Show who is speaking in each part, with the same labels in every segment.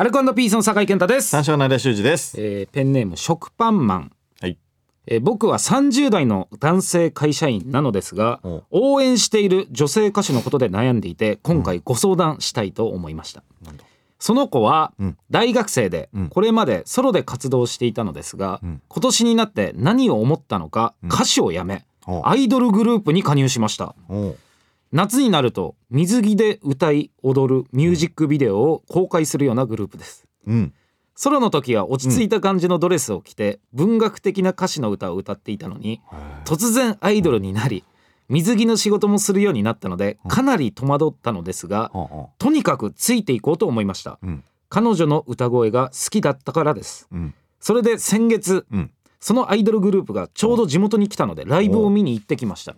Speaker 1: アルコピースの酒井健太です。
Speaker 2: 三、章の間修二です。
Speaker 1: えーペンネーム食パンマン、
Speaker 2: はい。
Speaker 1: えー僕は30代の男性会社員なのですが
Speaker 2: お
Speaker 1: 応援している女性歌手のことで悩んでいて今回ご相談したいと思いました、
Speaker 2: なんだ？
Speaker 1: その子は
Speaker 2: うん。
Speaker 1: 大学生で
Speaker 2: うん。
Speaker 1: これまでソロで活動していたのですが、
Speaker 2: うん。
Speaker 1: 今年になって何を思ったのか
Speaker 2: うん。
Speaker 1: 歌手を辞め、
Speaker 2: お
Speaker 1: アイドルグループに加入しました。
Speaker 2: おう
Speaker 1: 夏になると水着で歌い踊るミュージックビデオを公開するようなグループです
Speaker 2: うん。
Speaker 1: ソロの時は落ち着いた感じのドレスを着て文学的な歌詞の歌を歌っていたのに突然アイドルになり水着の仕事もするようになったのでかなり戸惑ったのですがとにかくついていこうと思いました
Speaker 2: ううん。
Speaker 1: 彼女の歌声が好きだったからです
Speaker 2: うん。
Speaker 1: それで先月
Speaker 2: うん。
Speaker 1: そのアイドルグループがちょうど地元に来たのでライブを見に行ってきました。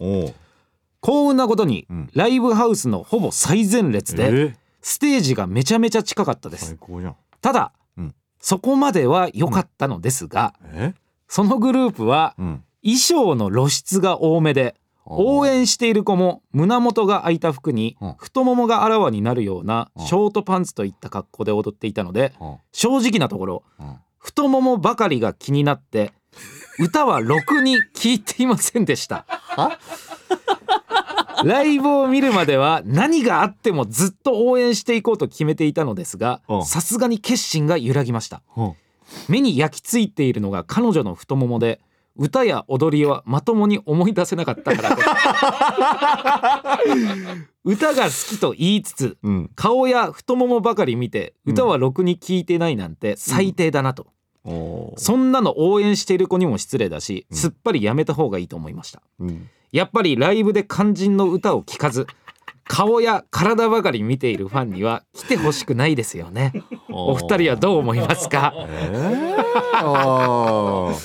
Speaker 1: 幸運なことに
Speaker 2: うん。
Speaker 1: ライブハウスのほぼ最前列で
Speaker 2: え
Speaker 1: ステージがめちゃめちゃ近かったです。
Speaker 2: 最高じゃん。
Speaker 1: ただ、
Speaker 2: うん。
Speaker 1: そこまでは良かったのですが、
Speaker 2: え？
Speaker 1: そのグループは
Speaker 2: うん。
Speaker 1: 衣装の露出が多めで応援している子も胸元が開いた服に
Speaker 2: うん。
Speaker 1: 太ももがあらわになるような
Speaker 2: うん。
Speaker 1: ショートパンツといった格好で踊っていたので
Speaker 2: うん。
Speaker 1: 正直なところ
Speaker 2: うん。
Speaker 1: 太ももばかりが気になって歌はろくに聴いていませんでした ライブを見るまでは何があってもずっと応援していこうと決めていたのですが
Speaker 2: うん。
Speaker 1: さすがに決心が揺らぎました。
Speaker 2: うん。
Speaker 1: 目に焼き付いているのが彼女の太ももで歌や踊りはまともに思い出せなかったからです。歌が好きと言いつつ
Speaker 2: うん。
Speaker 1: 顔や太ももばかり見て歌はろくに聴いてないなんて最低だなと、
Speaker 2: おう。
Speaker 1: そんなの応援している子にも失礼だし、
Speaker 2: うん。
Speaker 1: すっぱりやめた方がいいと思いました。
Speaker 2: うん。
Speaker 1: やっぱりライブで肝心の歌を聴かず顔や体ばかり見ているファンには来てほしくないですよねお二人はどう思いますか？
Speaker 2: ええああ。め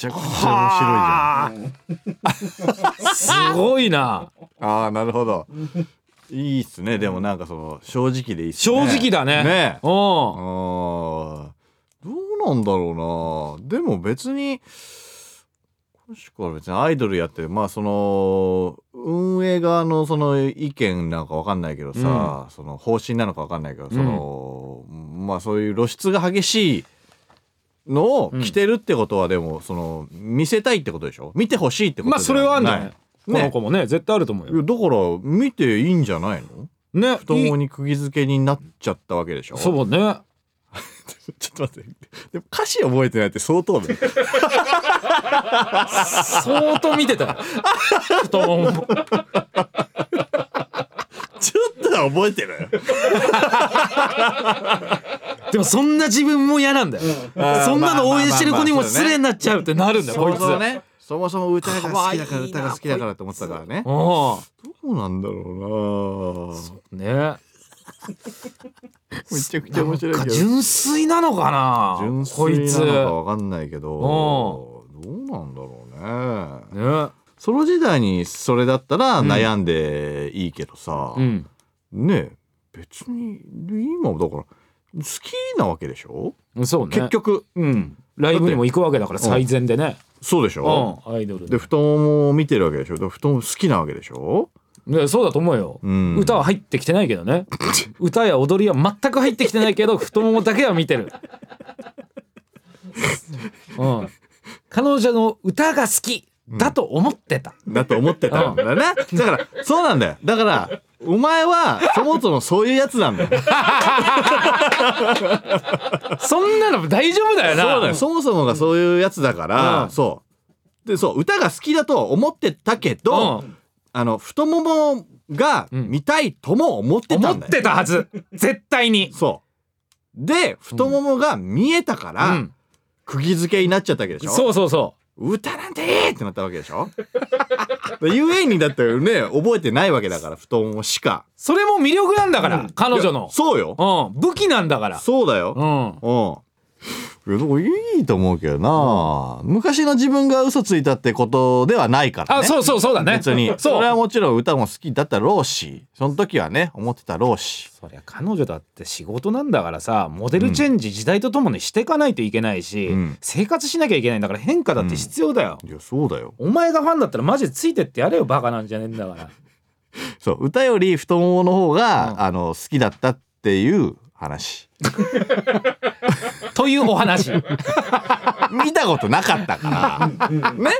Speaker 2: ちゃくちゃ面
Speaker 1: すごいな
Speaker 2: 白いじゃん。ああ、なるほど。いいっすね。でもなんかその正直でいいっす
Speaker 1: 正
Speaker 2: ね。
Speaker 1: 直だね
Speaker 2: ね。
Speaker 1: うん
Speaker 2: あーどうなんだろうなでも別にもしくは別にアイドルやってる。まあその運営側のその意見なんかわかんないけどさ、その方針なのかわかんないけど、そのまあそういう露出が激しいのを着てるってことはでもその見せたいってことでしょ？見てほしいってこと
Speaker 1: まあそれはあんじゃない？
Speaker 2: ね
Speaker 1: この子もね絶対あると思うよ。
Speaker 2: だから見ていいんじゃないの？
Speaker 1: ね
Speaker 2: 太ももに釘付けになっちゃったわけでしょ？
Speaker 1: そうね
Speaker 2: ちょっと待って。でも歌詞覚えてないって相当だよ。
Speaker 1: 相当見てた
Speaker 2: ちょっとは覚えてるよ。
Speaker 1: でもそんな自分も嫌なんだよ
Speaker 2: ー
Speaker 1: そんなの応援してる子にも失礼になっちゃうってなるんだよこいつ
Speaker 2: そうね。そもそも歌が好きだから歌が好きだからって思ってたからね。
Speaker 1: う
Speaker 2: どうなんだろ
Speaker 1: んね
Speaker 2: うな。めちゃくちゃ面白いけど。
Speaker 1: 純粋なのかな
Speaker 2: 純
Speaker 1: こいつ
Speaker 2: 粋なのかわかんないけど。どうなんだろうね。
Speaker 1: ね。
Speaker 2: ソロ時代にそれだったら悩んでいいけどさ。
Speaker 1: うん。
Speaker 2: ねえ別に今だから好きなわけでしょ、
Speaker 1: そうね。
Speaker 2: 結局。
Speaker 1: うん。ライブにも行くわけだから最善でね。
Speaker 2: そうでしょ、
Speaker 1: うん。アイドル
Speaker 2: で。太ももを見てるわけでしょ？で太もも好きなわけでしょ、
Speaker 1: ねそうだと思うよ。
Speaker 2: うん、
Speaker 1: 歌は入ってきてないけどね。歌や踊りは全く入ってきてないけど太ももだけは見てる。うん。彼女の歌が好き。だと思ってた、
Speaker 2: だと思ってたんだよねだからそうなんだよ。だからお前はそもそもそういうやつなんだよ。
Speaker 1: そんなの大丈夫だよな。
Speaker 2: そうだよ。そもそもがそういうやつだから、
Speaker 1: うん。
Speaker 2: そう。でそう歌が好きだとは思ってたけど、
Speaker 1: うん
Speaker 2: あの太ももが見たいとも思ってたんだよ、
Speaker 1: 思ってたはず。絶対に。
Speaker 2: そう。で太ももが見えたから、
Speaker 1: うん。
Speaker 2: 釘付けになっちゃったわけでしょ？
Speaker 1: そうそうそ
Speaker 2: 歌なんていいってなったわけでしょ？でゆえにだってね覚えてないわけだから太ももしか。
Speaker 1: うそれも魅力なんだから、彼女
Speaker 2: いや
Speaker 1: の
Speaker 2: そうよ。
Speaker 1: うん。武器なんだから。
Speaker 2: そうだよ。
Speaker 1: うん。
Speaker 2: うんいやだからいいと思うけどな、昔の自分が嘘ついたってことではないからね。
Speaker 1: あそうそうそうだね。
Speaker 2: 別に。
Speaker 1: そ
Speaker 2: れはもちろん歌も好きだったろうしその時はね思ってたろうし。
Speaker 1: そりゃ彼女だって仕事なんだからさモデルチェンジ時代とともにしていかないといけないし、
Speaker 2: うん。
Speaker 1: 生活しなきゃいけないんだから変化だって必要だよ、
Speaker 2: いやそうだよ。
Speaker 1: お前がファンだったらマジでついてってやれよバカなんじゃねえんだから。
Speaker 2: そう歌より太ももの方が、
Speaker 1: うん。
Speaker 2: あの好きだったっていう話
Speaker 1: というお話。
Speaker 2: 見たことなかったから。ね？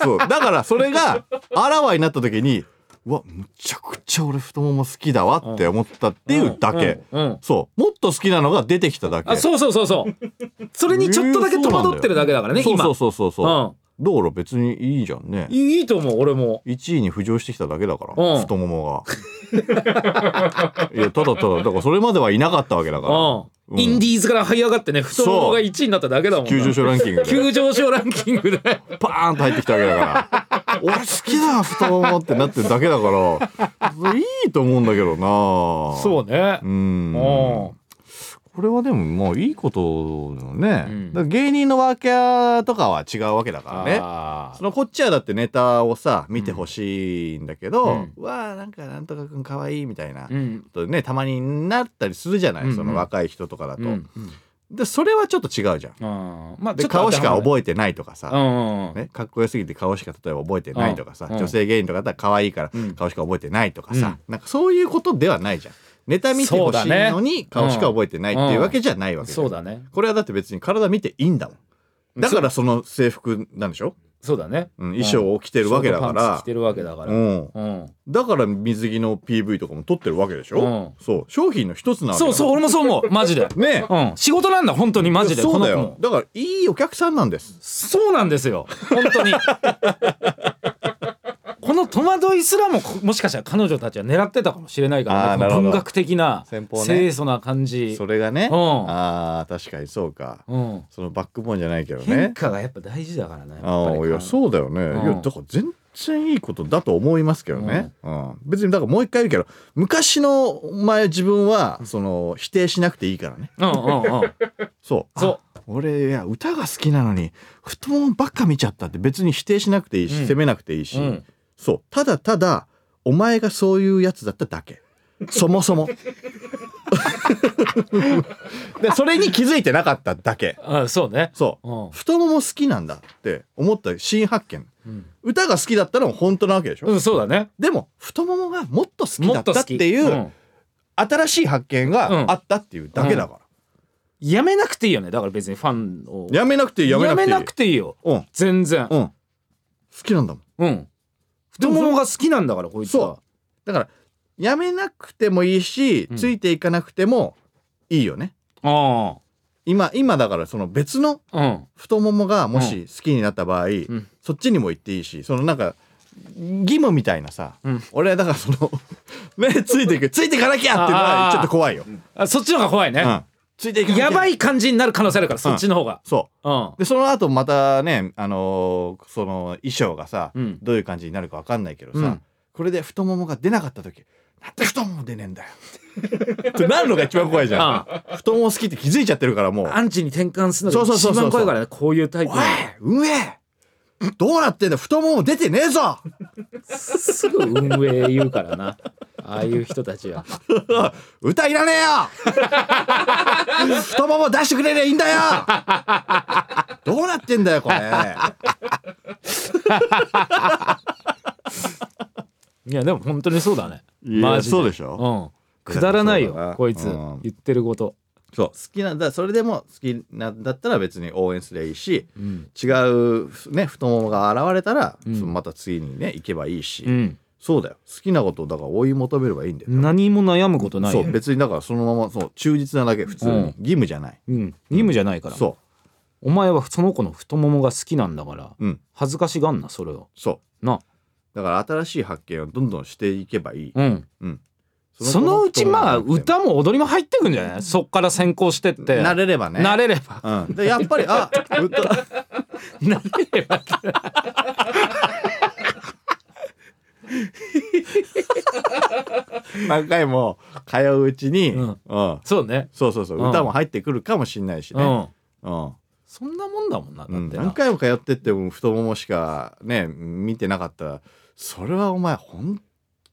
Speaker 2: そう。だからそれがあらわになった時にうわむちゃくちゃ俺太もも好きだわって思ったっていうだけ、
Speaker 1: うんうん。
Speaker 2: そう。もっと好きなのが出てきただけ。
Speaker 1: あそうそうそうそう。それにちょっとだけ戸惑ってるだけだからね今。
Speaker 2: そうそうそうそうそう、
Speaker 1: うん。
Speaker 2: 道路別にいいじゃんね。
Speaker 1: いいと思う俺も。
Speaker 2: 1位に浮上してきただけだから、
Speaker 1: うん。
Speaker 2: 太ももが。いやただただだからそれまではいなかったわけだから、
Speaker 1: うん
Speaker 2: うん
Speaker 1: インディーズから這い上がってね太ももが1位になっただけだもんな。
Speaker 2: 急上昇ランキングで。
Speaker 1: 急上昇ランキングで。
Speaker 2: パーンと入ってきたわけだから。俺好きだ太ももってなってるだけだからいいと思うんだけどな。
Speaker 1: そうね。
Speaker 2: うん。
Speaker 1: うん
Speaker 2: これはでももういいことだよね、
Speaker 1: うん。
Speaker 2: だ芸人のワーキャーとかは違うわけだからね。
Speaker 1: あ
Speaker 2: そのこっちはだってネタをさ見てほしいんだけど、
Speaker 1: うん。
Speaker 2: うわあなんかなんとかくんかわいいみたいな
Speaker 1: ーうん。
Speaker 2: とねたまになったりするじゃない、
Speaker 1: うんうん。
Speaker 2: その若い人とかだと、
Speaker 1: うん
Speaker 2: でそれはちょっと違うじゃん。
Speaker 1: うんまあ
Speaker 2: で顔しか
Speaker 1: え
Speaker 2: 覚えてないとかさ、
Speaker 1: うん
Speaker 2: ね、かっこよすぎて顔しか例えば覚えてないとかさ、
Speaker 1: うん。
Speaker 2: 女性芸人とかだったら可愛いから
Speaker 1: うん。
Speaker 2: 顔しか覚えてないとかさ、なんかそういうことではないじゃんネタ見てほしいのに顔しか覚えてないっていうわけじゃないわけ
Speaker 1: そうだね。
Speaker 2: これはだって別に体見ていいんだもん。だからその制服なんでしょ、
Speaker 1: そうだね。
Speaker 2: うん、衣装を着てるわけだから。
Speaker 1: 着てるわけだから。
Speaker 2: うん、
Speaker 1: うん。
Speaker 2: だから水着の PV とかも撮ってるわけでしょ、
Speaker 1: うん。
Speaker 2: そう。商品の一つな
Speaker 1: そうそう俺もそう思う。マジで。
Speaker 2: ね。
Speaker 1: うん。仕事なんだ本当にマジで。
Speaker 2: そうだよ。だからいいお客さんなんです。
Speaker 1: そうなんですよ。本当に。この戸惑いすらもこもしかしたら彼女たちは狙ってたかもしれないからね。文学的な清楚な感じ。
Speaker 2: それがね、
Speaker 1: うん。
Speaker 2: あー確かにそうか。
Speaker 1: うん。
Speaker 2: そのバックボーンじゃないけど
Speaker 1: 変
Speaker 2: ね
Speaker 1: 化がやっぱ大事だからね
Speaker 2: ああいやそうだよね、
Speaker 1: うん。
Speaker 2: いやだから全然いいことだと思いますけどね、うん。別にだからもう一回言うけど昔のお前自分はその否定しなくていいからね。
Speaker 1: うんうんうん。
Speaker 2: そう。
Speaker 1: そう。
Speaker 2: あ俺いや歌が好きなのに太ももばっか見ちゃったって別に否定しなくていいし、
Speaker 1: うん。
Speaker 2: 責めなくていいし、
Speaker 1: うん
Speaker 2: そう。ただただお前がそういうやつだっただけ。そもそも。でそれに気づいてなかっただけ。
Speaker 1: あそうね。
Speaker 2: そう、
Speaker 1: うん。
Speaker 2: 太もも好きなんだって思った新発見。
Speaker 1: うん。
Speaker 2: 歌が好きだったのも本当なわけでしょ、
Speaker 1: うんそうだね。
Speaker 2: でも太ももがもっと好きだったっていう、
Speaker 1: ん。
Speaker 2: 新しい発見があったっていうだけだから、
Speaker 1: やめなくていいよね。だから別にファンを。
Speaker 2: やめなくていいやめなくていい。
Speaker 1: やめなくていいよ。
Speaker 2: うん。
Speaker 1: 全然。
Speaker 2: うん。好きなんだもん。
Speaker 1: うん太ももが好きなんだからこいつは。
Speaker 2: そだからやめなくてもいいし、
Speaker 1: うん。
Speaker 2: ついていかなくてもいいよね。
Speaker 1: あ
Speaker 2: 今今だからその別の太ももがもし好きになった場合、
Speaker 1: ん。
Speaker 2: そっちにも行っていいしそのなんか義務みたいなさ、
Speaker 1: うん。
Speaker 2: 俺はだからその ねついていくついていかなきゃっていうのはちょっと怖いよ、
Speaker 1: あそっちの方が怖いね、
Speaker 2: うん、ついてい
Speaker 1: やばい感じになる可能性あるからそっちの方が。
Speaker 2: そう。
Speaker 1: うん。
Speaker 2: でその後またねあのーその衣装がさ、
Speaker 1: うん。
Speaker 2: どういう感じになるかわかんないけどさ、
Speaker 1: うん。
Speaker 2: これで太ももが出なかった時なんで太もも出ねえんだよ。ってなるのが一番怖いじゃん。太もも好きって気づいちゃってるからもう。
Speaker 1: アンチに転換するのが一番怖いからねこういうタイプ
Speaker 2: おい運営どうなってんだ太もも出てねえぞ。
Speaker 1: すぐ運営言うからな。ああいう人たちは。
Speaker 2: 歌いらねえよ。太もも出してくれりゃいいんだよ。どうなってんだよこれ。
Speaker 1: いやでも本当にそうだね。
Speaker 2: いや
Speaker 1: マジで。
Speaker 2: そうでしょ。
Speaker 1: うん。くだらないよこいつ。
Speaker 2: うん。
Speaker 1: 言ってること
Speaker 2: そう。好きなんだそれでも好きなんだったら別に応援すりゃいいし
Speaker 1: うん。
Speaker 2: 違うね太ももが現れたら、
Speaker 1: うん。
Speaker 2: また次にね行けばいいし、
Speaker 1: うん。
Speaker 2: そうだよ。好きなことをだから追い求めればいいんだよ。
Speaker 1: 何も悩むことないよ
Speaker 2: そう。別にだからそのままそう忠実なだけ普通に、
Speaker 1: うん。
Speaker 2: 義務じゃない。
Speaker 1: うん。義務じゃないから。
Speaker 2: そ
Speaker 1: お前はその子の太ももが好きなんだから恥ずかしがんなそれを。
Speaker 2: そう。
Speaker 1: な。
Speaker 2: だから新しい発見をどんどんしていけばいい、
Speaker 1: うん。
Speaker 2: うん
Speaker 1: そのうちまあ歌も踊りも入ってくんじゃない？そっから先行してって。
Speaker 2: 慣れればね。
Speaker 1: 慣れれば。
Speaker 2: うん、でやっぱりあ歌
Speaker 1: 慣れれば。
Speaker 2: 何回も通ううちに、
Speaker 1: う
Speaker 2: うん。ん
Speaker 1: そうね。
Speaker 2: そうそうそう、
Speaker 1: うん。
Speaker 2: 歌も入ってくるかもしんないしね、
Speaker 1: うん。
Speaker 2: うん。
Speaker 1: そんなもんだもんなだって
Speaker 2: うん、
Speaker 1: な。
Speaker 2: 何回も通ってっても太ももしかね見てなかったらそれはお前本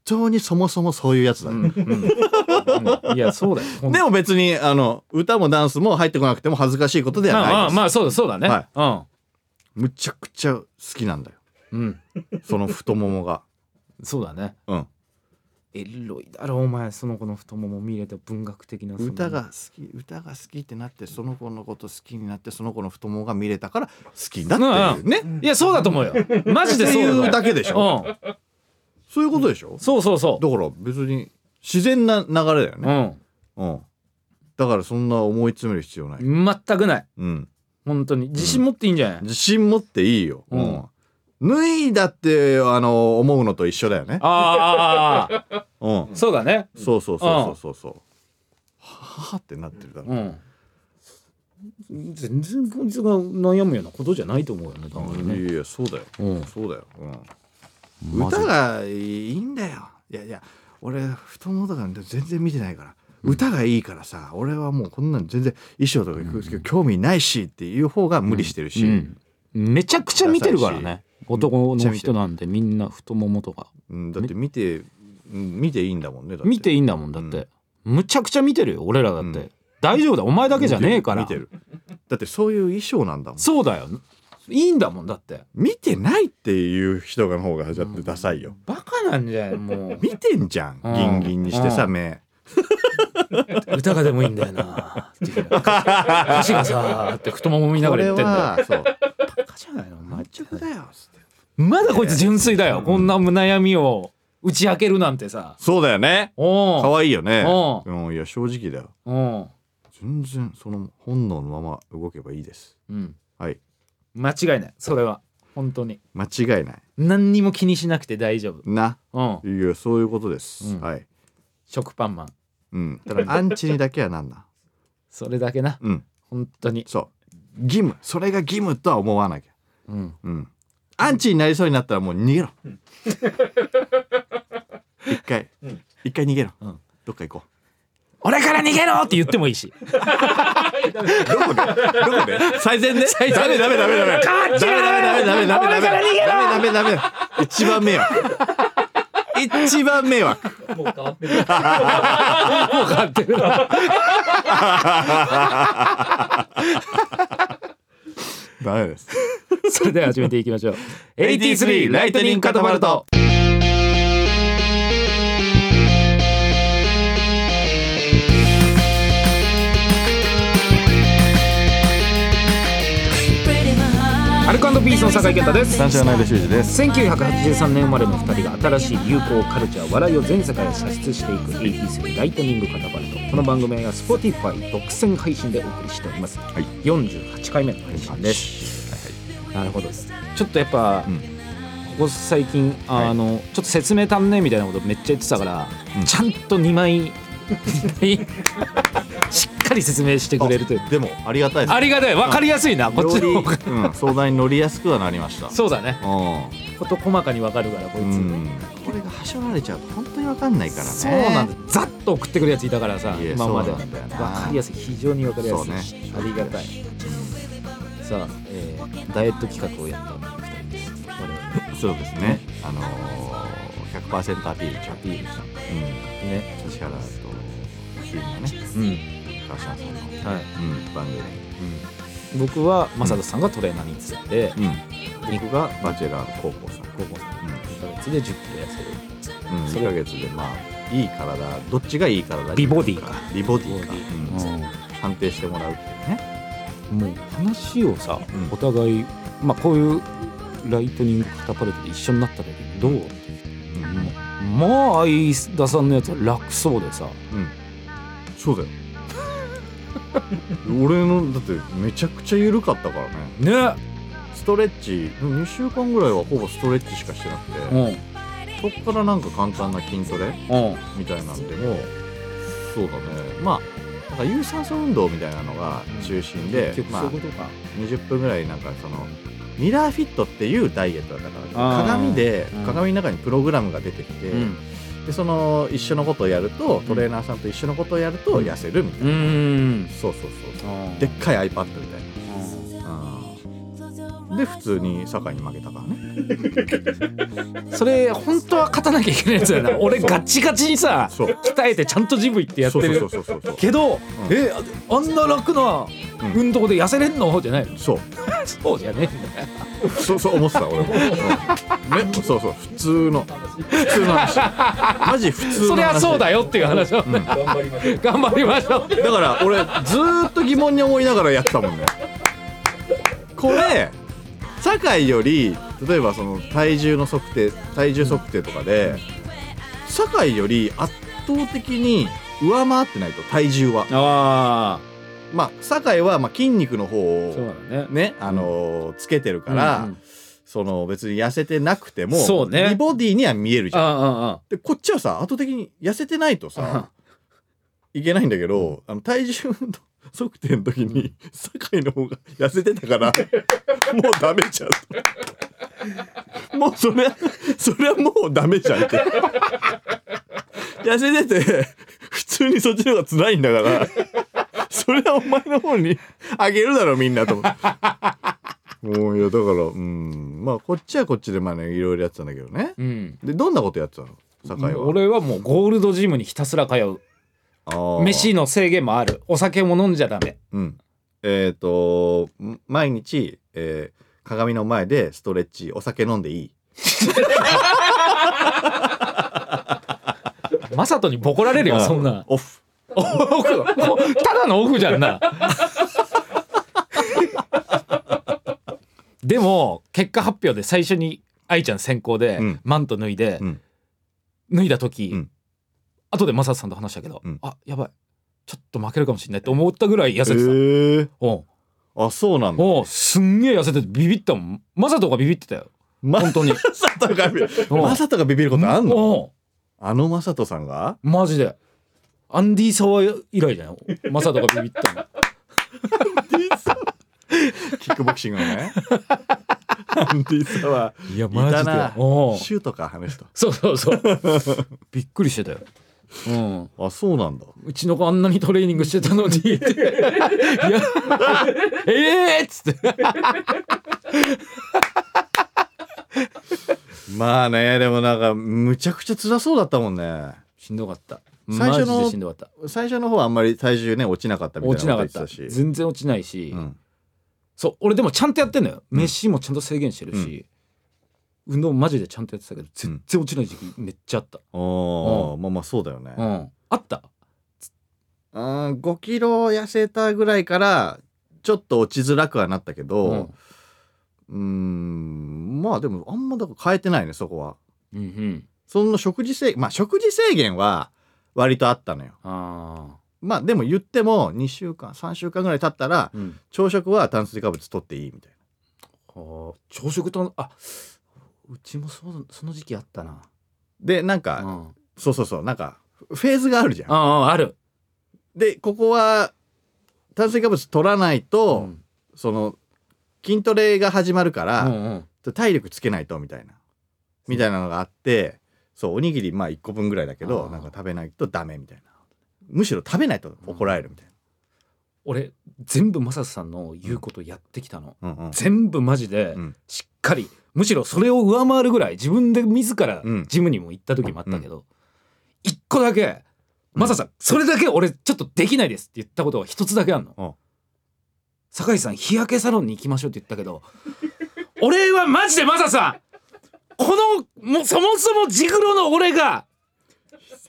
Speaker 2: 当にそもそもそういうやつだ、
Speaker 1: うんうんいやそうだよ
Speaker 2: でも別にあの歌もダンスも入ってこなくても恥ずかしいことではないです、
Speaker 1: まあまあそうだそうだね
Speaker 2: はむちゃくちゃ好きなんだよ
Speaker 1: うん
Speaker 2: その太ももが
Speaker 1: そうだね
Speaker 2: うん
Speaker 1: エロいだろお前その子の太もも見れて文学的な
Speaker 2: 歌が好き歌が好きってなってその子のこと好きになってその子の太ももが見れたから好きだっていうね、
Speaker 1: いやそうだと思うよマジでそうだ
Speaker 2: うだけでしょ、
Speaker 1: うん
Speaker 2: そういうことでしょ？
Speaker 1: そうそうそ
Speaker 2: だから別に自然な流れだよ
Speaker 1: う
Speaker 2: ね、
Speaker 1: うん。
Speaker 2: うん、だからそんな思い詰める必要ない、
Speaker 1: 全くない。
Speaker 2: うん、
Speaker 1: 本当に。自信持っていいんじゃない、
Speaker 2: 自信持っていいよ、
Speaker 1: うん。
Speaker 2: うん。脱いだってあの思うのと一緒だよね。
Speaker 1: あーあ
Speaker 2: うん。
Speaker 1: そうだね。
Speaker 2: そうそうそうそうそうはあってなってるだろ、
Speaker 1: うん。全然こいつが悩むようなことじゃないと思うよねね。
Speaker 2: いやいやそうだよ。
Speaker 1: うん。
Speaker 2: そうだよ、うん、歌がいいんだよ。いやいや俺太ももとか全然見てないから。歌がいいからさ俺はもうこんなん全然衣装とか興味ないしっていう方が無理してるし、
Speaker 1: うん。めちゃくちゃ見てるからね。男の人なんてみんな太ももとか。
Speaker 2: うん。だって見てうん見ていいんだもんねだって。
Speaker 1: 見ていいんだもんだって、むちゃくちゃ見てるよ俺らだって、
Speaker 2: うん。
Speaker 1: 大丈夫だ。お前だけじゃねえから。
Speaker 2: だってそういう衣装なんだもん。
Speaker 1: そうだよいいんだもんだって。
Speaker 2: 見てないっていう人がの方がだってダサいよ。
Speaker 1: バカなんじゃんもう。
Speaker 2: 見てんじゃん。
Speaker 1: うん。
Speaker 2: ギンギンにしてさ
Speaker 1: うん。
Speaker 2: 目。
Speaker 1: 歌がでもいいんだよな。っていう。歌詞がさーって太もも見ながら言ってんだよ。
Speaker 2: はそう。
Speaker 1: バカじゃないの？
Speaker 2: マッだよ。つって。
Speaker 1: まだこいつ純粋だよ。こんな悩みを打ち明けるなんてさ。
Speaker 2: そうだよね。
Speaker 1: お
Speaker 2: 可愛いよね。
Speaker 1: う
Speaker 2: うんいや正直だよ。
Speaker 1: うん。
Speaker 2: 全然その本能のまま動けばいいです。
Speaker 1: うん。
Speaker 2: はい
Speaker 1: 間違いない。それは。本当に。
Speaker 2: 間違いない。
Speaker 1: 何にも気にしなくて大丈夫。
Speaker 2: な。
Speaker 1: うん。
Speaker 2: いやそういうことです、
Speaker 1: うん。
Speaker 2: はい。
Speaker 1: 食パンマン。
Speaker 2: うん。ただアンチにだけはなんだ
Speaker 1: それだけな。
Speaker 2: うん。
Speaker 1: 本当に。
Speaker 2: そう。義務。それが義務とは思わなきゃ。
Speaker 1: うん。
Speaker 2: うん。アンチになりそうになったらもう逃げろ。一回。
Speaker 1: うん。
Speaker 2: 一回逃げろ、
Speaker 1: うん。
Speaker 2: どっか行こ
Speaker 1: 俺から逃げろって言ってもいいし。
Speaker 2: うどこで？どこで？最善で？
Speaker 1: 最善
Speaker 2: ダメダメダメダメダメ。ダメダメダメダメ
Speaker 1: 俺から逃げろ。
Speaker 2: ダメダメダメ一番迷惑。一番迷惑。
Speaker 1: もう変わってる。もう変わってるな
Speaker 2: ダメです。
Speaker 1: それでは始めていきましょう。83ライトニングカタパルトアルコピースの酒井健太です。
Speaker 2: 三四郎の間修二です。
Speaker 1: 1983年生まれの2人が新しい流行カルチャー笑いを全世界へ射出していく83ライトニングカタパルトこの番組は Spotify 独占配信でお送りしております、
Speaker 2: はい。
Speaker 1: 48回目の配信です。なるほどちょっとやっぱ、
Speaker 2: うん
Speaker 1: ここ最近あの、ちょっと説明足んねえみたいなことめっちゃ言ってたから、
Speaker 2: うん。
Speaker 1: ちゃんと2枚しっかり説明してくれるという。
Speaker 2: でもありがたいです
Speaker 1: ありがたい。分かりやすいなこっちの方が。
Speaker 2: うん、相談に乗りやすくはなりました。
Speaker 1: そうだね。
Speaker 2: う
Speaker 1: こと細かに分かるからこいつ、
Speaker 2: ん、うん、これがはしょられちゃうと本当にわかんないからね。
Speaker 1: そうなんだざっと送ってくるやついたからさ今まで。分かりやすい。非常に分かりやすい、
Speaker 2: ね。
Speaker 1: ありがたい。さあ、えーダイエット企画をやった2人です。我々
Speaker 2: そうですね。あのー、100%アピール。ちゃん
Speaker 1: アピールした。
Speaker 2: うん。
Speaker 1: ね。
Speaker 2: 指原とね。
Speaker 1: うん
Speaker 2: 川島さんの、
Speaker 1: はい、
Speaker 2: うん、番組
Speaker 1: うん、僕は正人さんがトレーナーについて、
Speaker 2: うん。
Speaker 1: 僕が
Speaker 2: バチェラー高校さん。
Speaker 1: 高校生2ヶ月で1 0キロ痩せる
Speaker 2: うん、
Speaker 1: それ
Speaker 2: 2ヶ月でまあいい体どっちがいい体
Speaker 1: 美ボディか。
Speaker 2: 美ボディか、うん。判定してもらうっていうね。
Speaker 1: もう話をさ、
Speaker 2: うん。
Speaker 1: お互いまあこういうライトニングカタパルトで一緒になった時にどう、
Speaker 2: うん、
Speaker 1: まあ相田さんのやつは楽そうでさ。
Speaker 2: うん、そうだよ俺のだってめちゃくちゃ緩かったからね。
Speaker 1: ね。
Speaker 2: ストレッチ2週間ぐらいはほぼストレッチしかしてなくて、
Speaker 1: うん。うん
Speaker 2: そっからなんか簡単な筋トレみたいなんでもそうだね。まあなんか有酸素運動みたいなのが中心で、
Speaker 1: 結局
Speaker 2: まあ
Speaker 1: そういうことか、
Speaker 2: 20分ぐらいなんかそのミラーフィットっていうダイエットだったから鏡で
Speaker 1: うん。
Speaker 2: 鏡の中にプログラムが出てきて、
Speaker 1: うん
Speaker 2: でその一緒のことをやるとトレーナーさんと一緒のことをやると痩せるみたいな、
Speaker 1: うん。
Speaker 2: そうそうそうで
Speaker 1: で
Speaker 2: っかい iPad みたいな、うん、で普通に酒井に負けたからね。
Speaker 1: それ本当は勝たなきゃいけないやつだよな。俺ガチガチにさ鍛えてちゃんとジム行ってやってるけど、
Speaker 2: うん。
Speaker 1: えああんな楽な
Speaker 2: うん。
Speaker 1: 運動で痩せれんの？じゃないの。
Speaker 2: そう。
Speaker 1: そうじゃねえんだよ
Speaker 2: そうそう思ってた俺も、うん。ねそうそう普通の。普通の話。マジ普通の話。
Speaker 1: そりゃそうだよっていう話を、頑張りましょう頑張りましょう。
Speaker 2: だから俺ずーっと疑問に思いながらやってたもんね。これ酒井より例えばその体重の測定体重測定とかで酒井より圧倒的に上回ってないと体重は。
Speaker 1: あ
Speaker 2: まあ酒井はまあ筋肉の方
Speaker 1: あそう
Speaker 2: を
Speaker 1: だね。
Speaker 2: ねあのーつけてるから、
Speaker 1: うんうん。
Speaker 2: その別に痩せてなくても
Speaker 1: そうね。
Speaker 2: 美ボディには見えるじゃん。
Speaker 1: ああ
Speaker 2: でこっちはさ圧倒的に痩せてないとさいけないんだけどあの体重の測定の時に酒井の方が痩せてたから もうダメじゃん。もうそれはそれはもうダメじゃんって。痩せてて普通にそっちの方が辛いんだからそれはお前の方にあげるだろみんなと思って。もういやだからうん。まあこっちはこっちでまあねいろいろやってたんだけどね。
Speaker 1: うん。
Speaker 2: でどんなことやってたの？酒井は。
Speaker 1: 俺はもうゴールドジムにひたすら通う。飯の制限もある。お酒も飲んじゃダメ。
Speaker 2: うん。えっ、と、ん毎日、えー鏡の前でストレッチ、お酒飲んでいい。
Speaker 1: マサトにボコられるよ
Speaker 2: あ
Speaker 1: そんな。
Speaker 2: オフ。
Speaker 1: オフもうただのオフじゃんな。でも結果発表で最初に愛ちゃん先行で、
Speaker 2: うん。
Speaker 1: マント脱いで、
Speaker 2: うん。
Speaker 1: 脱いだ時、
Speaker 2: うん。
Speaker 1: 後でマサトさんと話したけど、
Speaker 2: うん。
Speaker 1: あやばい。ちょっと負けるかもしれないって思ったぐらい痩
Speaker 2: え
Speaker 1: せてた、
Speaker 2: ー、
Speaker 1: おう。
Speaker 2: あ、そうなんだ。
Speaker 1: すんげえ痩せててビビったもん。マサトがビビってたよ。
Speaker 2: ま
Speaker 1: 本当に。
Speaker 2: さとがビビ
Speaker 1: おう。
Speaker 2: まさとがビビることあんの？あのまさとさんが？
Speaker 1: マジでアンディ・サワー以来だよ。マサトがビビったの。
Speaker 2: キックボクシングのね。アンディサワ
Speaker 1: いや
Speaker 2: いたな。
Speaker 1: おう
Speaker 2: ー。シュートか、あの人。
Speaker 1: そうそうそう。びっくりしてたよ。うん。
Speaker 2: あ、そうなんだ。
Speaker 1: うちの子あんなにトレーニングしてたのに。いや。ええっつって。
Speaker 2: まあね、でもなんか、むちゃくちゃ辛そうだったもんね。
Speaker 1: しんどかった
Speaker 2: 最初の最初の方はあんまり体重ね、落ちなかったみたい
Speaker 1: 落ちなかった。
Speaker 2: し。
Speaker 1: 全然落ちないし、
Speaker 2: うん。
Speaker 1: そう俺でもちゃんとやってんのよ。
Speaker 2: うん。
Speaker 1: 飯もちゃんと制限してるし、運動マジでちゃんとやってたけど全然落ちない時期めっちゃあった、
Speaker 2: ああ、まあまあそうだよね。
Speaker 1: うん、あった？
Speaker 2: うん、5キロ痩せたぐらいからちょっと落ちづらくはなったけどうんまあでもあんまだから変えてないねそこは。
Speaker 1: うんうん。
Speaker 2: その食事制まあ食事制限は割とあったのよ。
Speaker 1: あ
Speaker 2: まあでも言っても2週間3週間ぐらい経ったら
Speaker 1: あうん。
Speaker 2: 朝食は炭水化物取っていいみたい
Speaker 1: はあ。朝食とあうちもそうその時期あったな。
Speaker 2: なでなん
Speaker 1: う
Speaker 2: か、
Speaker 1: ん。
Speaker 2: そうそうそうなんかフェーズがあるじゃん。
Speaker 1: ああある。
Speaker 2: でここは炭水化物取らないと、
Speaker 1: うん。
Speaker 2: その筋トレが始まるから、
Speaker 1: うんうん。
Speaker 2: 体力つけないとみたいな。みたいなのがあってそうおにぎりまあ1個分ぐらいだけどなんか食べないとダメみたいな。むしろ食べないと怒られるみたい
Speaker 1: 俺全部マサさんの言うことやってきたの、
Speaker 2: な、うんうん。
Speaker 1: 全部マジで
Speaker 2: うん。
Speaker 1: しっかり。むしろそれを上回るぐらい自分で自ら
Speaker 2: うん。
Speaker 1: ジムにも行った時もあったけど、一個だけマサさんそれだけ俺ちょっとできないですって言ったことが一つだけあんの、
Speaker 2: うん。
Speaker 1: 酒井さん日焼けサロンに行きましょうって言ったけど俺はマジでマサさんこのもうそもそもジグロの俺が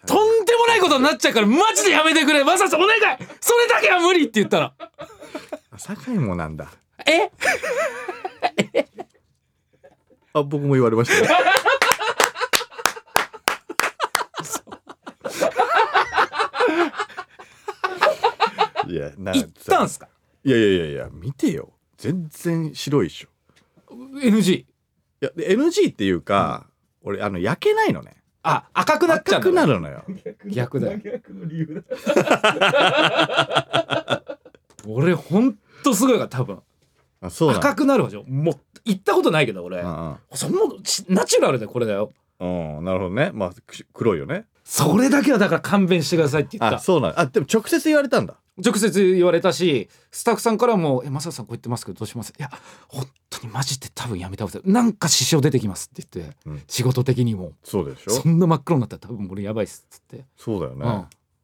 Speaker 1: とんでもないことになっちゃうからマジでやめてくれ。マサさんお願い。それだけは無理って言ったの。
Speaker 2: あ酒井もなんだ。
Speaker 1: え？
Speaker 2: あ僕も言われましたよ いやな
Speaker 1: 行ったんすか？
Speaker 2: いやいやいやいや見てよ。全然白いっしょ。
Speaker 1: NG
Speaker 2: いやで NG っていうか、俺あの焼けないのね。
Speaker 1: あ赤くなっちゃ
Speaker 2: 赤
Speaker 1: うんだ
Speaker 2: くなるのよ。
Speaker 1: 逆だ。よ
Speaker 3: 逆の理由だ。
Speaker 2: 俺
Speaker 1: 俺ほんとすごいから多分。
Speaker 2: あそうなの？
Speaker 1: 赤くなるでしょもう行ったことないけど俺。
Speaker 2: うん
Speaker 1: そんなしナチュラルでこれだよ。
Speaker 2: うん、うん、なるほどね。まあく黒いよね。
Speaker 1: それだけはだから勘弁してくださいって言った。
Speaker 2: あそうなの。あでも直接言われたんだ
Speaker 1: 直接言われたしスタッフさんからも「えマサさんこう言ってますけどどうします?」いや本当にマジで多分やめた方がいいなんか支障出てきますって言って、
Speaker 2: うん。
Speaker 1: 仕事的にも。
Speaker 2: そうでしょ？
Speaker 1: そんな真っ黒になったら多分俺やばいっすっつって、
Speaker 2: そうだよね、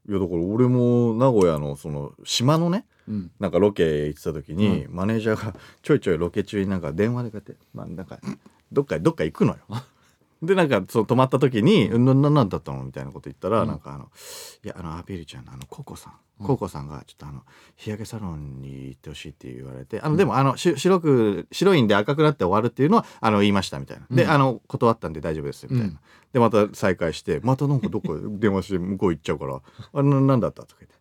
Speaker 1: うん。
Speaker 2: いやだから俺も名古屋のその島のね
Speaker 1: うん。
Speaker 2: なんかロケ行ってた時に、マネージャーがちょいちょいロケ中になんか電話でこうやって、まあ、なんかどっかどっか行くのよ。でなんかその泊まった時に「なななんだったの?」みたいなこと言ったら、
Speaker 1: うん。
Speaker 2: なんかあの「いやあのアピールちゃんあのココさんココさんがちょっとあの日焼けサロンに行ってほしいって言われてあのでもあのし白く白いんで赤くなって終わるっていうのはあの言いましたみたいな。で、
Speaker 1: うん。
Speaker 2: あの断ったんで大丈夫ですみたいな、
Speaker 1: うん。
Speaker 2: でまた再会してまたなんかどっか電話して向こう行っちゃうから「あななんだった?」とか言って。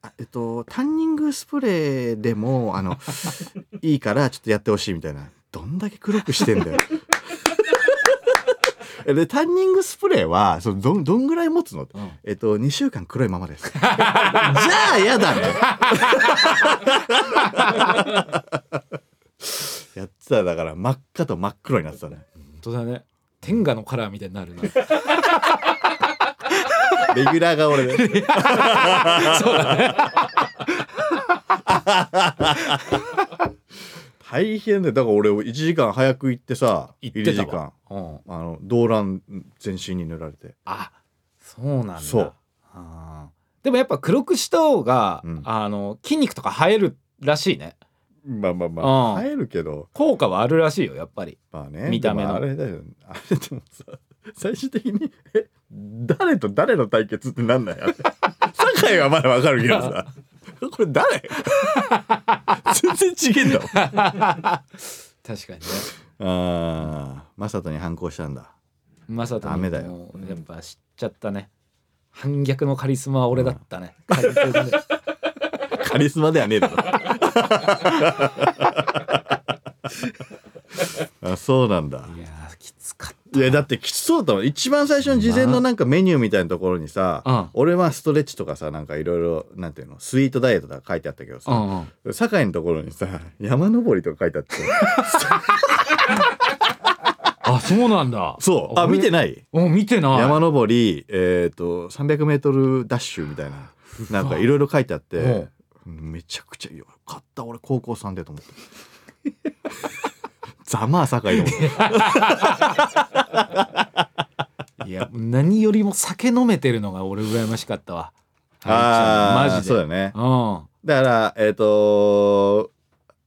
Speaker 2: あえっと、タンニングスプレーでもあの いいからちょっとやってほしいみたいな。どんだけ黒くしてんだよでタンニングスプレーはそのどんどんぐらい持つの？って
Speaker 1: うん。
Speaker 2: えっと2週間黒いままです。じゃあやだね。やってたらだから真っ赤と真っ黒になってたね。
Speaker 1: 本当だね。天下のカラーみたいになるな。
Speaker 2: レギュラーが俺で
Speaker 1: そうだね
Speaker 2: 大変だよ。だから俺1時間早く行ってさ
Speaker 1: 行ってた
Speaker 2: 時間。
Speaker 1: わうん。
Speaker 2: あの動乱全身に塗られて。
Speaker 1: あそうなんだ。
Speaker 2: そう。
Speaker 1: でもやっぱ黒くした方が、
Speaker 2: うん。
Speaker 1: あの筋肉とか生えるらしいね。
Speaker 2: まあまあま
Speaker 1: うん。
Speaker 2: あ生えるけど。
Speaker 1: 効果はあるらしいよやっぱり。
Speaker 2: まあね。
Speaker 1: 見た目の。
Speaker 2: あれだよ。あれでもさ最終的にえ誰と誰の対決ってなんない？あれ。酒井はまだわかるけどさ これ誰？全然違えんだ。
Speaker 1: 確かにね。
Speaker 2: ああマサトに反抗したんだ。
Speaker 1: まさと
Speaker 2: ダメだよ。
Speaker 1: やっぱ知っちゃったね。反逆のカリスマは俺だったね、カリスマで
Speaker 2: カリスマではねえだろ あそうなんだ。
Speaker 1: いやーきつかっ
Speaker 2: いやだってきつそうだもん。一番最初の事前のなんかメニューみたいなところにさ、
Speaker 1: うん。
Speaker 2: 俺はストレッチとかさなんかいろいろなんていうのスイートダイエットとか書いてあったけどさ、
Speaker 1: たうんうん。
Speaker 2: 酒井のところにさ山登りとか書いてあって。
Speaker 1: あそうなんだ。
Speaker 2: そう。あ見てない？
Speaker 1: うん見てない。
Speaker 2: 山登りえっ、と 300m ダッシュみたいななんかいろいろ書いてあってめちゃくちゃよかった。俺高校3でと思ってざまあ酒井
Speaker 1: いや何よりも酒飲めてるのが俺羨ましかったわ。
Speaker 2: あー
Speaker 1: マジで。
Speaker 2: そうだよね。
Speaker 1: うん。
Speaker 2: だからえっ、と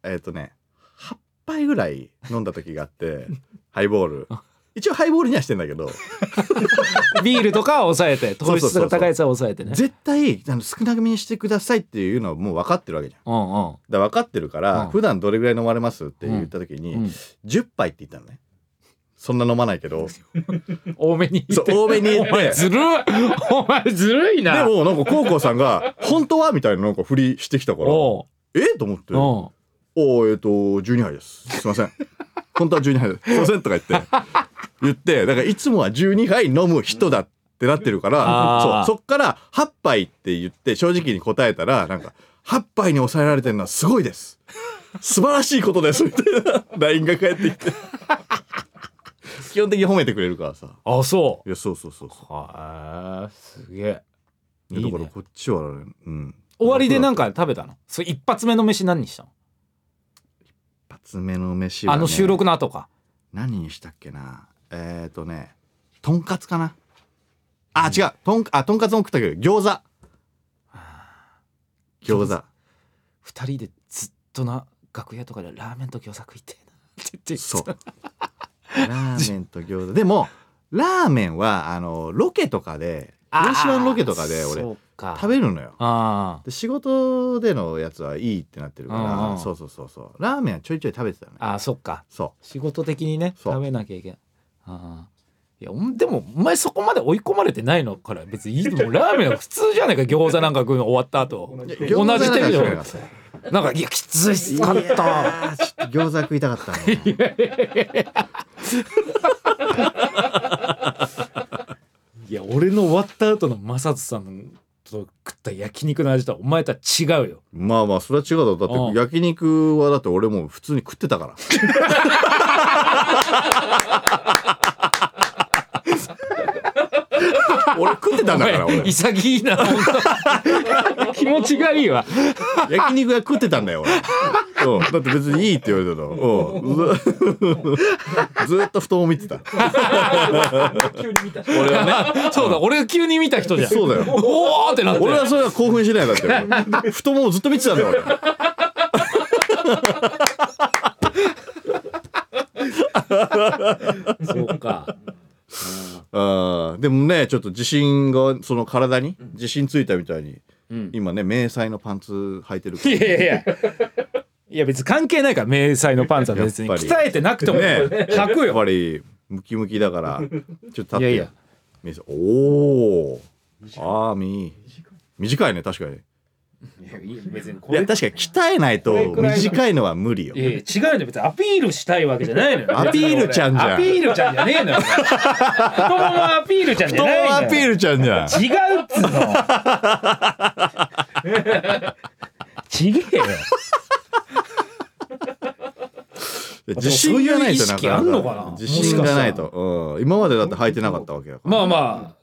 Speaker 2: えっ、とね8杯ぐらい飲んだ時があってハイボール 一応ハイボールにはしてんだけど。
Speaker 1: ビールとかは抑えて 糖質が高いやつは抑えてね。
Speaker 2: 絶対あの少なめにしてくださいっていうのはもう分かってるわけじゃん。
Speaker 1: うんうん。
Speaker 2: だ分かってるから、
Speaker 1: うん。
Speaker 2: 普段どれぐらい飲まれますって言った時に、
Speaker 1: うん。
Speaker 2: 10杯って言ったのね。そんな飲まないけど、
Speaker 1: 多めに言って。
Speaker 2: そう多めに言って。
Speaker 1: ずるい。お前ずるいな。
Speaker 2: でもなんか高校さんが「本当は?」みたいななんか振りしてきたから
Speaker 1: お
Speaker 2: え？と思って「
Speaker 1: う
Speaker 2: お
Speaker 1: う。ん
Speaker 2: おえっ、と12杯です。すいません。本当は12杯です。すいません」とか言って言ってだからいつもは12杯飲む人だってなってるからそうそっから8杯って言って正直に答えたらなんか8杯に抑えられてるのはすごいです。素晴らしいことです。みたいな。LINE が返ってきて。基本的に褒めてくれるからさ。
Speaker 1: あそ
Speaker 2: いやそうそうそう。そう
Speaker 1: はあすげえ。
Speaker 2: いだからこっちはうん。
Speaker 1: 終わりでなん
Speaker 2: か
Speaker 1: か食べたの？それ一発目の飯何にしたの？
Speaker 2: 一発目の飯は、ね、
Speaker 1: あの収録の後か。
Speaker 2: 何にしたっけなえっ、ー、とねとんかつかな。あ、違う。とんあとんかつも食ったけど餃子。餃子。
Speaker 1: 二人でずっとな楽屋とかでラーメンと餃子食いてえな。
Speaker 2: そう。ラーメンと餃子。でもラーメンはあのロケとかで広島のロケとかで俺食べるのよ。
Speaker 1: あ
Speaker 2: で仕事でのやつはいいってなってるからそうそうそうそう。ラーメンはちょいちょい食べてたのね
Speaker 1: ああそっか。
Speaker 2: そ
Speaker 1: 仕事的にね食べなきゃいけないああいやでもお前そこまで追い込まれてないのから別にいい。もうラーメンは普通じゃないか餃子なんか食うの終わった後。
Speaker 2: う
Speaker 1: 同じテンションなんかいやきついっかった
Speaker 2: 餃子食いたかったね
Speaker 1: いや俺の終わった後の正人さんと食った焼肉の味とはお前とは違うよ。
Speaker 2: まあまあそれは違うだろ。だ
Speaker 1: うん。
Speaker 2: って焼肉はだって俺もう普通に食ってたから 俺食ってたんだから俺。
Speaker 1: 潔いな本当気持ちがいいわ。
Speaker 2: 焼肉は食ってたんだよ俺。うん、だって別にいいって言われたの、うん、ず ずっと太もも見てた。
Speaker 3: 急に見た
Speaker 2: 俺はね。
Speaker 1: そうだ俺が急に見た人じゃん。
Speaker 2: そうだよ。
Speaker 1: おおってなって。
Speaker 2: 俺はそれは興奮しないだって。太ももずっと見てたんだよ俺。
Speaker 1: そうか
Speaker 2: でもねちょっと自信がその体に自信ついたみたいに、
Speaker 1: うん。
Speaker 2: 今ね迷彩のパンツ履いてる
Speaker 1: いやいやいや。いや別に関係ないから迷彩のパンツは別に。鍛えてなくても
Speaker 2: ね
Speaker 1: 履くよ。
Speaker 2: やっぱりムキムキだからちょっと立って。
Speaker 1: いやいや。
Speaker 2: おおあーみ短いね確かに
Speaker 1: 別にこ
Speaker 2: いや確かに鍛えないと短いのは無理よ。
Speaker 1: いやいや違うよね別に。アピールしたいわけじゃないのよ。
Speaker 2: アピールちゃんじゃん。
Speaker 1: アピールちゃんじゃねえのよ太ももアピールちゃんじ
Speaker 2: 太も
Speaker 1: ゃないのよ
Speaker 2: もアピールちゃんじゃん。
Speaker 1: 違うっつうの。ちげえよ
Speaker 2: 自信がないと
Speaker 1: そういう意識あんのかな？
Speaker 2: 自信がないと、うん、今までだって履いてなかったわけやから。
Speaker 1: まあまあ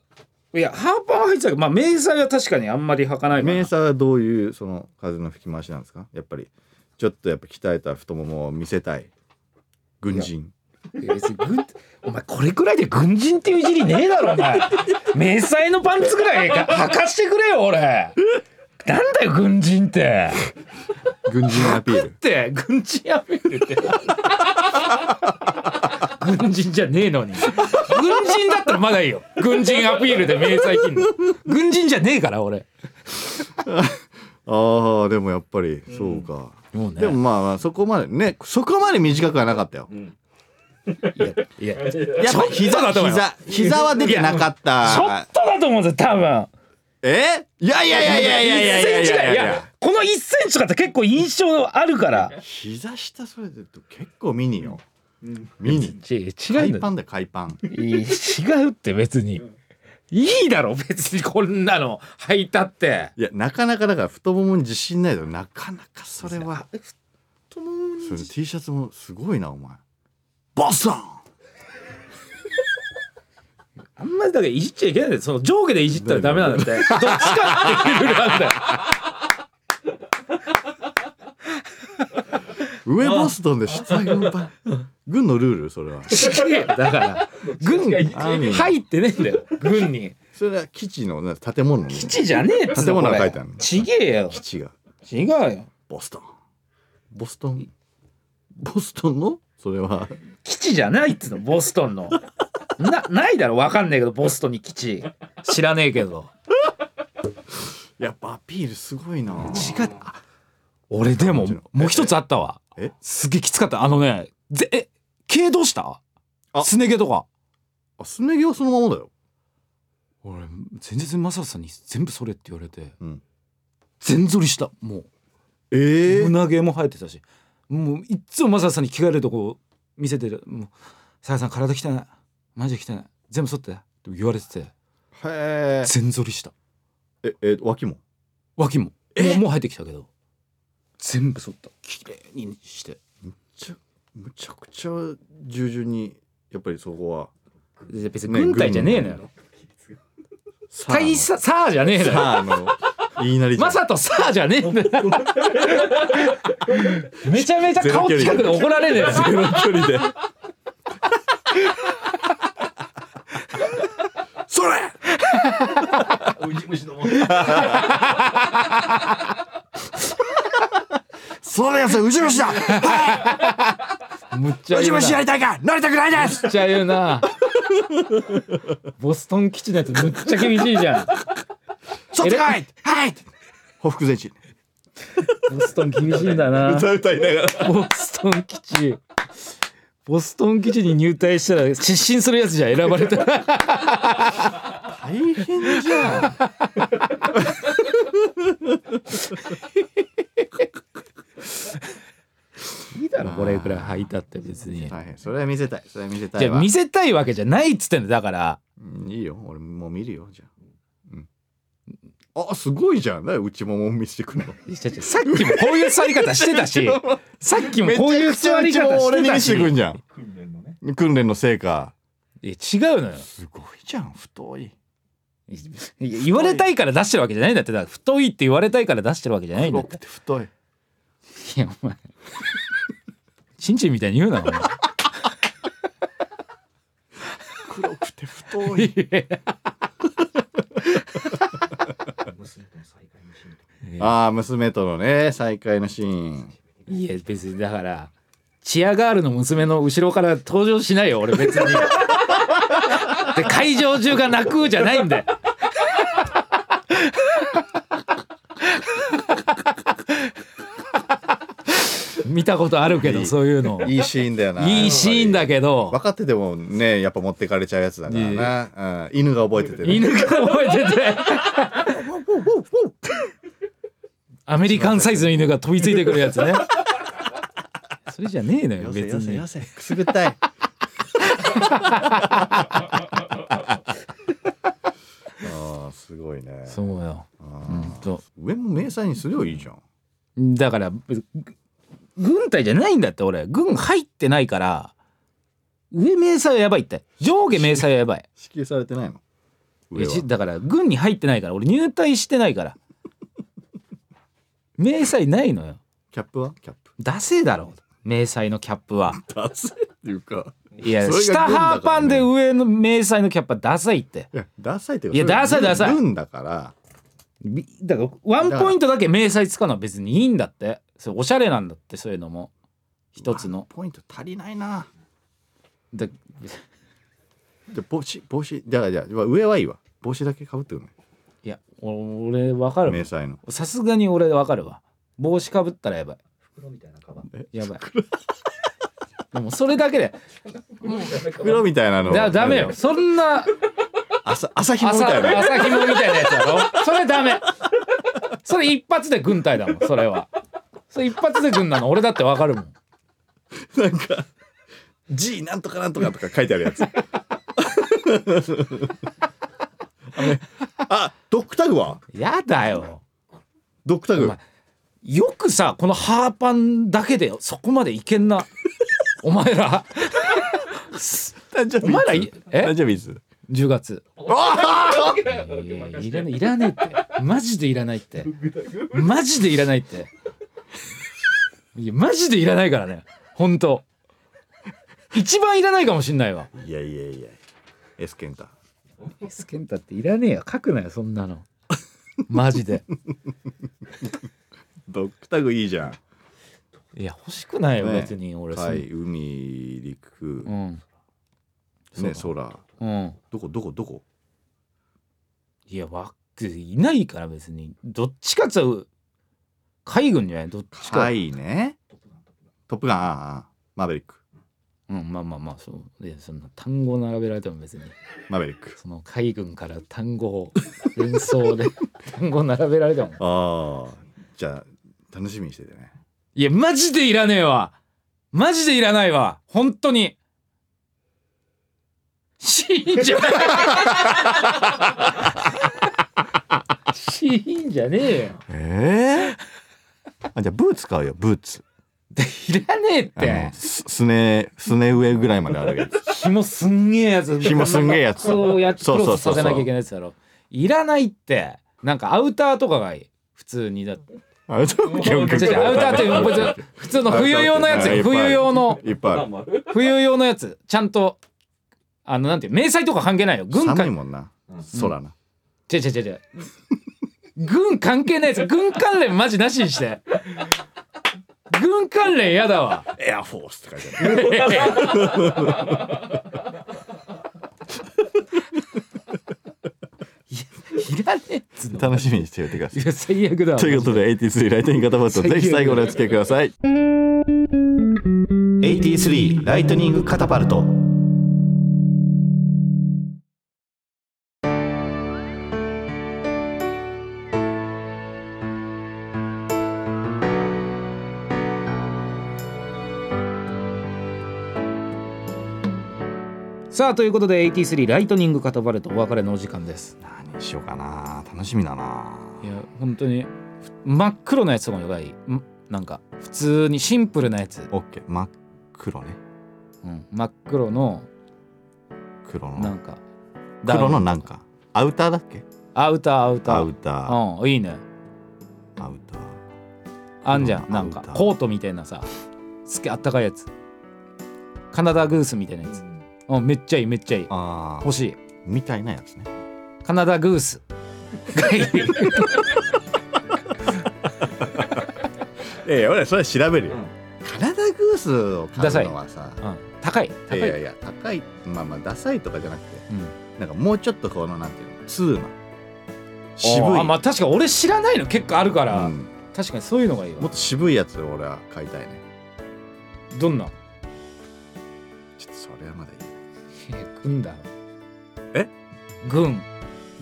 Speaker 1: いやハーパーは入ってたけどまあ迷彩は確かにあんまり履かないから
Speaker 2: メーサーはどういうその風の吹き回しなんですか？やっぱりちょっとやっぱ鍛えた太ももを見せたい。軍人。
Speaker 1: いや別に軍お前これくらいで軍人っていういじりねえだろお前。迷彩のパンツぐらい履かしてくれよ俺。なんだよ軍人って。
Speaker 2: 軍人アピール。
Speaker 1: って軍人アピールって軍人じゃねえのに。軍人だったらまだいいよ。軍人アピールで迷彩着んの。軍人じゃねえから俺。
Speaker 2: ああでもやっぱりそうか、
Speaker 1: もうね。
Speaker 2: でもまあまあそこまでねそこまで短くはなかったよ、
Speaker 1: いや
Speaker 2: やっぱ
Speaker 1: ちょっと
Speaker 2: 膝
Speaker 1: だと思うよ。
Speaker 2: 膝膝は出てなかっ
Speaker 1: ちょ
Speaker 2: た
Speaker 1: っとだと思うんですよ多分。
Speaker 2: え？いやいやいやいやいやいやいやい
Speaker 1: 1センチぐらいい
Speaker 2: や。いや
Speaker 1: やこの1センチとかって結構印象あるから。
Speaker 2: 膝下それで結構ミニよ、ミニ
Speaker 1: 違う
Speaker 2: 海パンだよ海パン。
Speaker 1: いい違うって別に。いいだろ別にこんなの。履いたって。
Speaker 2: いやなかなかだから太ももに自信ないとなかなかそれは。
Speaker 1: 太ももに
Speaker 2: それ T シャツもすごいなお前。ボストン
Speaker 1: あんまりだからいじっちゃいけないんだよ。その上下でいじったらダメなんだって。どっちかっていうルールなんだよ。
Speaker 2: 上ボストンで下軍パン軍のルールそれは。
Speaker 1: だから軍入ってねえんだよ軍に。
Speaker 2: それは基地のね建物の。
Speaker 1: 基地じゃねえっつうの
Speaker 2: 建物が書いてあるの。
Speaker 1: ちげえよ。
Speaker 2: 基地が。
Speaker 1: 違うよ。
Speaker 2: ボストン。ボストン？ボストンの？それは。
Speaker 1: 基地じゃないっつうのボストンの。なないだろわかんないけどボストンに基地。知らねえけど。
Speaker 2: やっぱアピールすごいな。
Speaker 1: 違う。あ俺でももう一つあったわ。
Speaker 2: え？
Speaker 1: すげえきつかった。あのねぜえ？毛どうした？
Speaker 2: あ。
Speaker 1: すね毛とか。
Speaker 2: あすね毛はそのままだよ。
Speaker 1: 俺前日マサさんに全部それって言われて、
Speaker 2: うん。
Speaker 1: 全反りした。もう。
Speaker 2: ええ。
Speaker 1: 胸毛も生えてたし。もういっつもマサさんに着替えるとこ見せてる「もうさやさん体汚い。マジで汚い。全部剃って」って言われてて。
Speaker 2: へえ。
Speaker 1: 全反りした。
Speaker 2: ええ脇も？
Speaker 1: 脇も。もうもう生えてきたけど。全部剃った。綺麗にして。
Speaker 2: むちゃむちゃくちゃ従順にやっぱりそこは。
Speaker 1: で別に軍隊じゃねえのよ。大佐さあじゃねえのよ。
Speaker 2: の言いなりじゃん。
Speaker 1: マサとさあじゃねえんだよ。めちゃめちゃ顔近くで怒られねえよ。
Speaker 2: ゼロ距離で。それ！
Speaker 3: ウジも。
Speaker 2: それやつはウジ虫だ
Speaker 1: むっちゃ言うな。
Speaker 2: りたいか？なりたくないです！
Speaker 1: むっちゃ言うな。ボストン基地のやつむっちゃ厳しいじゃん。
Speaker 2: そっちかい！はい！ほふ前進。
Speaker 1: ボストン厳しいんだな。
Speaker 2: 歌歌いながら。
Speaker 1: ボストン基地。ボストン基地に入隊したら失神するやつじゃん選ばれた
Speaker 2: 大変じゃん
Speaker 1: だろこれくらい履いたって別に。
Speaker 2: 大変。それは見せたい。それは見せたいわ。
Speaker 1: じゃあ見せたいわけじゃないっつってんだ。だから。
Speaker 2: うんいいよ。俺もう見るよじゃあ。うん。あすごいじゃん。だよ内もも見せてくるの
Speaker 1: さっきもこういう座り方してたし。さっきもこういう座り方
Speaker 2: 俺に見
Speaker 1: し。てたし
Speaker 2: せてくんじゃん。
Speaker 3: 訓練のね。
Speaker 2: 訓練の成果。
Speaker 1: いや違うのよ。
Speaker 2: すごいじゃん太い。
Speaker 1: いや言われたいから出してるわけじゃないんだって。だから太いって言われたいから出してるわけじゃないんだ
Speaker 2: 黒
Speaker 1: って。
Speaker 2: くて太い。
Speaker 1: いやお前チンチンみたいに言うな
Speaker 2: 黒くて太い。ああ娘とのね再会のシーン。
Speaker 1: いや別にだからチアガールの娘の後ろから登場しないよ俺別に。で会場中が泣くじゃないんだよ見たことあるけどそういうの。
Speaker 2: いいシーンだよな。い
Speaker 1: いシーンだけど。
Speaker 2: 分かっててもねやっぱ持ってかれちゃうやつだからな、うん、犬が覚えててね。
Speaker 1: 犬が覚えてて。アメリカンサイズの犬が飛びついてくるやつね。それじゃねえのよ別に。
Speaker 2: くすぐったい。ああすごいね。
Speaker 1: そうよ。
Speaker 2: あ
Speaker 1: うん
Speaker 2: ー
Speaker 1: と。
Speaker 2: 上も迷彩にすりゃいいじゃん。
Speaker 1: だからぐ軍隊じゃないんだって俺。軍入ってないから上明細はやばいって。上下明細はやばい。
Speaker 2: 支給 されてないの？
Speaker 1: だから軍に入ってないから。俺入隊してないから。明細ないのよ。
Speaker 2: キャップは？キャップ。
Speaker 1: ダセえだろ。明細のキャップは。
Speaker 2: ダセっていうか。
Speaker 1: いや
Speaker 2: ね。
Speaker 1: 下ハーパンで上の明細のキャップはダサいって。
Speaker 2: いやダサいってい
Speaker 1: やダサいダサい。
Speaker 2: 軍だから。
Speaker 1: びだからワンポイントだけ明細使うのは別にいいんだってそれおしゃれなんだってそういうのも。一つの。
Speaker 2: ポイント足りないな。
Speaker 1: で
Speaker 2: じゃ帽子帽子じゃあじゃあ上はいいわ。帽子だけかぶってくる
Speaker 1: い？や俺わかる
Speaker 2: 迷彩の。
Speaker 1: さすがに俺わかるわ。帽子かぶったらやばい。
Speaker 3: 袋みたいなカバン
Speaker 1: やばい。でもそれだけで。
Speaker 2: 袋みたいなの？
Speaker 1: だダメよ。そんな
Speaker 2: 朝朝紐み
Speaker 1: 朝
Speaker 2: たいな
Speaker 1: 朝紐みたいなやつやろ。それダメ。それ一発で軍隊だもんそれはそれ一発で軍なの。俺だってわかるもん。
Speaker 2: なんか G なんとかなんとかとか書いてあるやつ。あねあドッグタグは？
Speaker 1: やだよ。
Speaker 2: ドッグタグ？
Speaker 1: よくさこのハーパンだけでそこまでいけんな。お前ら。お前らいえ？
Speaker 2: 誕生日いつ
Speaker 1: ？10月。
Speaker 2: あ
Speaker 1: いらないいらないって。マジでいらないって。マジでいらないって いやマジでいらないからね。本当。一番いらないかもしんないわ。
Speaker 2: ーいやいやいや。エスケンタ。
Speaker 1: エスケンタっていらねえよ。書くなよそんなの。マジで。
Speaker 2: ドッグタグいいじゃん。
Speaker 1: いや欲しくないよ、
Speaker 2: ね。
Speaker 1: 別に俺。そん
Speaker 2: 海海陸。
Speaker 1: うん。
Speaker 2: ね空。
Speaker 1: うん。
Speaker 2: どこどこどこ？
Speaker 1: いやわいないから別に。どっちかっつう。と海軍じゃない？どっちか、
Speaker 2: はいね。トップガン。ああマーベリック。
Speaker 1: うんまあまあまあそう。でそんな単語並べられても別に
Speaker 2: マーベリック。
Speaker 1: その海軍から単語を連想で 単語並べられても
Speaker 2: ああ。じゃあ楽しみにしててね。
Speaker 1: いやマジでいらねえわ。マジでいらないわ。本当に。シーンじゃシーンじゃねえよ。
Speaker 2: ええあじゃあブーツ買うよブーツ。
Speaker 1: でいらねえっ
Speaker 2: あ
Speaker 1: て
Speaker 2: のすすねすね上ぐらいまであるやつ。
Speaker 1: 紐すんげえやつ。
Speaker 2: 紐すんげえやつ。
Speaker 1: そうやク
Speaker 2: そうそうそう
Speaker 1: させなきゃいけないやつだろ。いらないって。なんかアウターとかがいい。普通にだって。
Speaker 2: アウター
Speaker 1: アウターって普通の冬用のやつ。よ冬用の。冬用のやつ。ちゃんとあのなんていう迷彩とか関係ないよ。軍
Speaker 2: 寒い
Speaker 1: 関
Speaker 2: もんな。空な。
Speaker 1: 違う違う違う違う軍関係ないやつ軍関連マジなしにして。軍関連やだわ。
Speaker 2: エアフォースって書いてある。
Speaker 1: いらねえっつうの。
Speaker 2: 楽しみにしておいてください。
Speaker 1: いや最悪だわ。
Speaker 2: ということで83ライトニングカタパルトぜひ最後までお付き合いください。83ライトニングカタパルト
Speaker 1: さあということで83ライトニングカタパルトお別れのお時間です。
Speaker 2: 何にしようかな。楽しみだな。い
Speaker 1: や本当に真っ黒なやつとかがいい。んなんか普通にシンプルなやつ、
Speaker 2: オッケー。真っ黒ね。
Speaker 1: うん、真っ黒の
Speaker 2: 黒の。
Speaker 1: なんか
Speaker 2: 黒のなんか。アウターだっけ？
Speaker 1: アウターアウター。
Speaker 2: アウター。
Speaker 1: うんいいね。
Speaker 2: アウター。
Speaker 1: あんじゃんなんかコートみたいなさすげえあったかいやつ。カナダグースみたいなやつうんめっちゃいいめっちゃいい。
Speaker 2: ああ
Speaker 1: 欲しい。
Speaker 2: みたいなやつね。
Speaker 1: カナダグース。
Speaker 2: いやいや俺それは調べるよ、
Speaker 1: うん。
Speaker 2: カナダグースを買うのはさ
Speaker 1: うん。高い。高い。
Speaker 2: いやいや高い。まあまあダサいとかじゃなくて
Speaker 1: うん。
Speaker 2: なんかもうちょっとこのなんていうの通な渋い。
Speaker 1: あまあ確かに俺知らないの結構あるから、
Speaker 2: うん。
Speaker 1: 確かにそういうのがいいわ。
Speaker 2: もっと渋いやつを俺は買いたいね。
Speaker 1: どんな
Speaker 2: ちょっとそれはまだいい
Speaker 1: 軍だろ。
Speaker 2: え？
Speaker 1: 軍。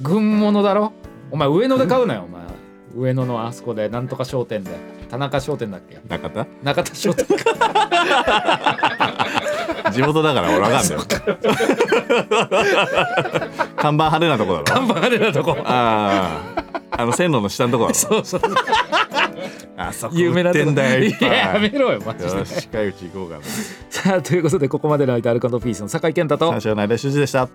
Speaker 1: 軍物だろ？お前上野で買うなよお前。上野のあそこでなんとか商店で。田中商店だっけ？
Speaker 2: 中田？
Speaker 1: 中田商店。
Speaker 2: 地元だから俺わかんないよ。看板派手なとこだろ。
Speaker 1: 看板派手なとこ。
Speaker 2: あああの線路の下のとこだろ。
Speaker 1: そうそう
Speaker 2: あそこ
Speaker 1: 有名なとこ。
Speaker 2: だよ
Speaker 1: ややめろよマジで。
Speaker 2: よし近いうち行こうか。な
Speaker 1: さあということでここまでの間アルカンドピースの酒井健太と。
Speaker 2: 三四郎の間修二でした